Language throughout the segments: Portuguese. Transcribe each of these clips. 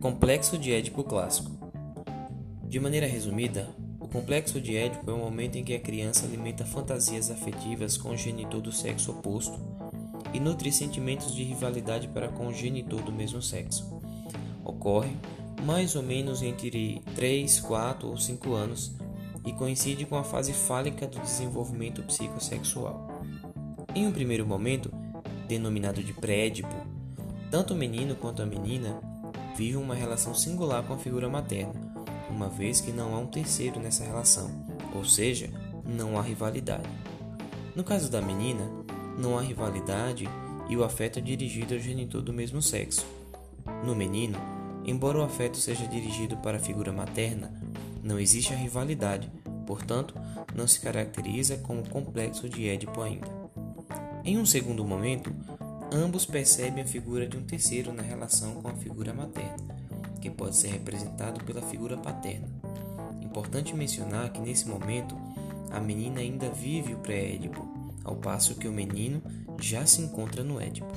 Complexo de Édipo clássico. De maneira resumida, o complexo de Édipo é o momento em que a criança alimenta fantasias afetivas com o genitor do sexo oposto e nutre sentimentos de rivalidade para com o genitor do mesmo sexo. Ocorre mais ou menos entre 3, 4 ou 5 anos e coincide com a fase fálica do desenvolvimento psicossexual. Em um primeiro momento, denominado de pré-édipo, tanto o menino quanto a menina vive uma relação singular com a figura materna, uma vez que não há um terceiro nessa relação, ou seja, não há rivalidade. No caso da menina, não há rivalidade e o afeto é dirigido ao genitor do mesmo sexo. No menino, embora o afeto seja dirigido para a figura materna, não existe a rivalidade, portanto, não se caracteriza como complexo de Édipo ainda. Em um segundo momento, ambos percebem a figura de um terceiro na relação com a figura materna, que pode ser representado pela figura paterna. Importante mencionar que nesse momento a menina ainda vive o pré-édipo, ao passo que o menino já se encontra no édipo.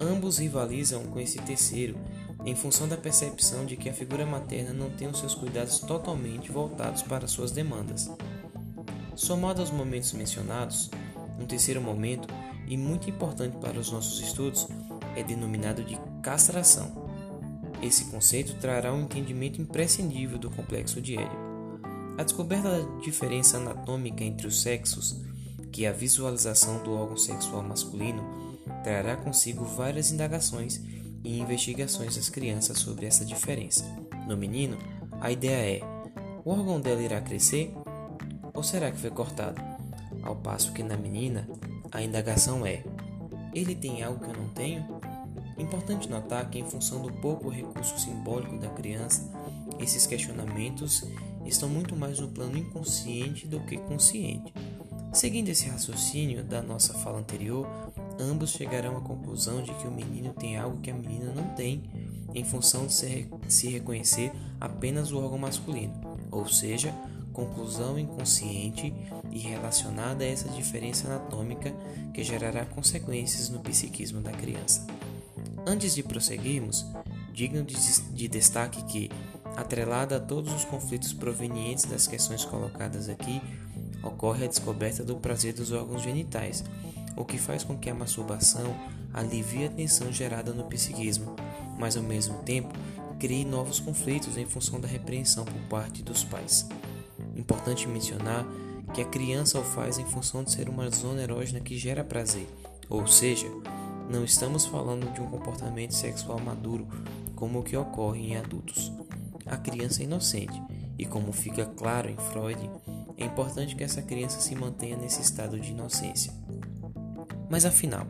Ambos rivalizam com esse terceiro em função da percepção de que a figura materna não tem os seus cuidados totalmente voltados para suas demandas. Somado aos momentos mencionados, um terceiro momento e muito importante para os nossos estudos é denominado de castração. Esse conceito trará um entendimento imprescindível do complexo de Édipo. A descoberta da diferença anatômica entre os sexos, que é a visualização do órgão sexual masculino, trará consigo várias indagações e investigações das crianças sobre essa diferença. No menino, a ideia é: o órgão dela irá crescer ou será que foi cortado? Ao passo que na menina, a indagação é: ele tem algo que eu não tenho? Importante notar que, em função do pouco recurso simbólico da criança, esses questionamentos estão muito mais no plano inconsciente do que consciente. Seguindo esse raciocínio da nossa fala anterior, ambos chegarão à conclusão de que o menino tem algo que a menina não tem, em função de se reconhecer apenas o órgão masculino, ou seja, conclusão inconsciente e relacionada a essa diferença anatômica que gerará consequências no psiquismo da criança. Antes de prosseguirmos, digno de destaque que, atrelada a todos os conflitos provenientes das questões colocadas aqui, ocorre a descoberta do prazer dos órgãos genitais, o que faz com que a masturbação alivie a tensão gerada no psiquismo, mas ao mesmo tempo crie novos conflitos em função da repreensão por parte dos pais. Importante mencionar que a criança o faz em função de ser uma zona erógena que gera prazer, ou seja, não estamos falando de um comportamento sexual maduro como o que ocorre em adultos. A criança é inocente e, como fica claro em Freud, é importante que essa criança se mantenha nesse estado de inocência. Mas afinal,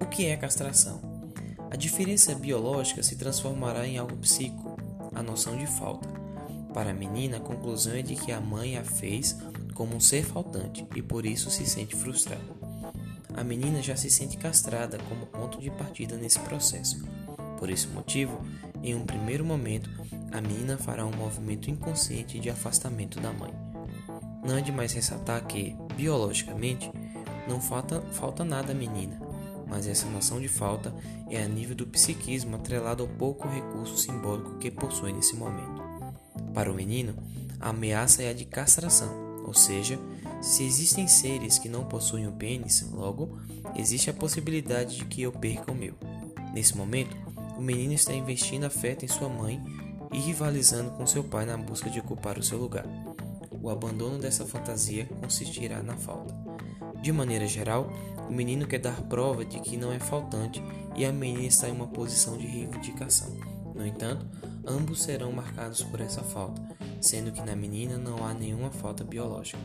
o que é castração? A diferença biológica se transformará em algo psíquico, a noção de falta. Para a menina, a conclusão é de que a mãe a fez como um ser faltante e por isso se sente frustrada. A menina já se sente castrada como ponto de partida nesse processo. Por esse motivo, em um primeiro momento, a menina fará um movimento inconsciente de afastamento da mãe. Não é demais ressaltar que, biologicamente, não falta, falta nada à menina, mas essa noção de falta é a nível do psiquismo atrelado ao pouco recurso simbólico que possui nesse momento. Para o menino, a ameaça é a de castração, ou seja, se existem seres que não possuem o pênis, logo, existe a possibilidade de que eu perca o meu. Nesse momento, o menino está investindo afeto em sua mãe e rivalizando com seu pai na busca de ocupar o seu lugar. O abandono dessa fantasia consistirá na falta. De maneira geral, o menino quer dar prova de que não é faltante e a menina está em uma posição de reivindicação. No entanto, ambos serão marcados por essa falta, sendo que na menina não há nenhuma falta biológica.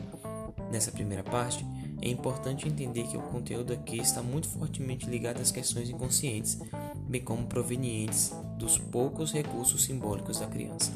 Nessa primeira parte, é importante entender que o conteúdo aqui está muito fortemente ligado às questões inconscientes, bem como provenientes dos poucos recursos simbólicos da criança.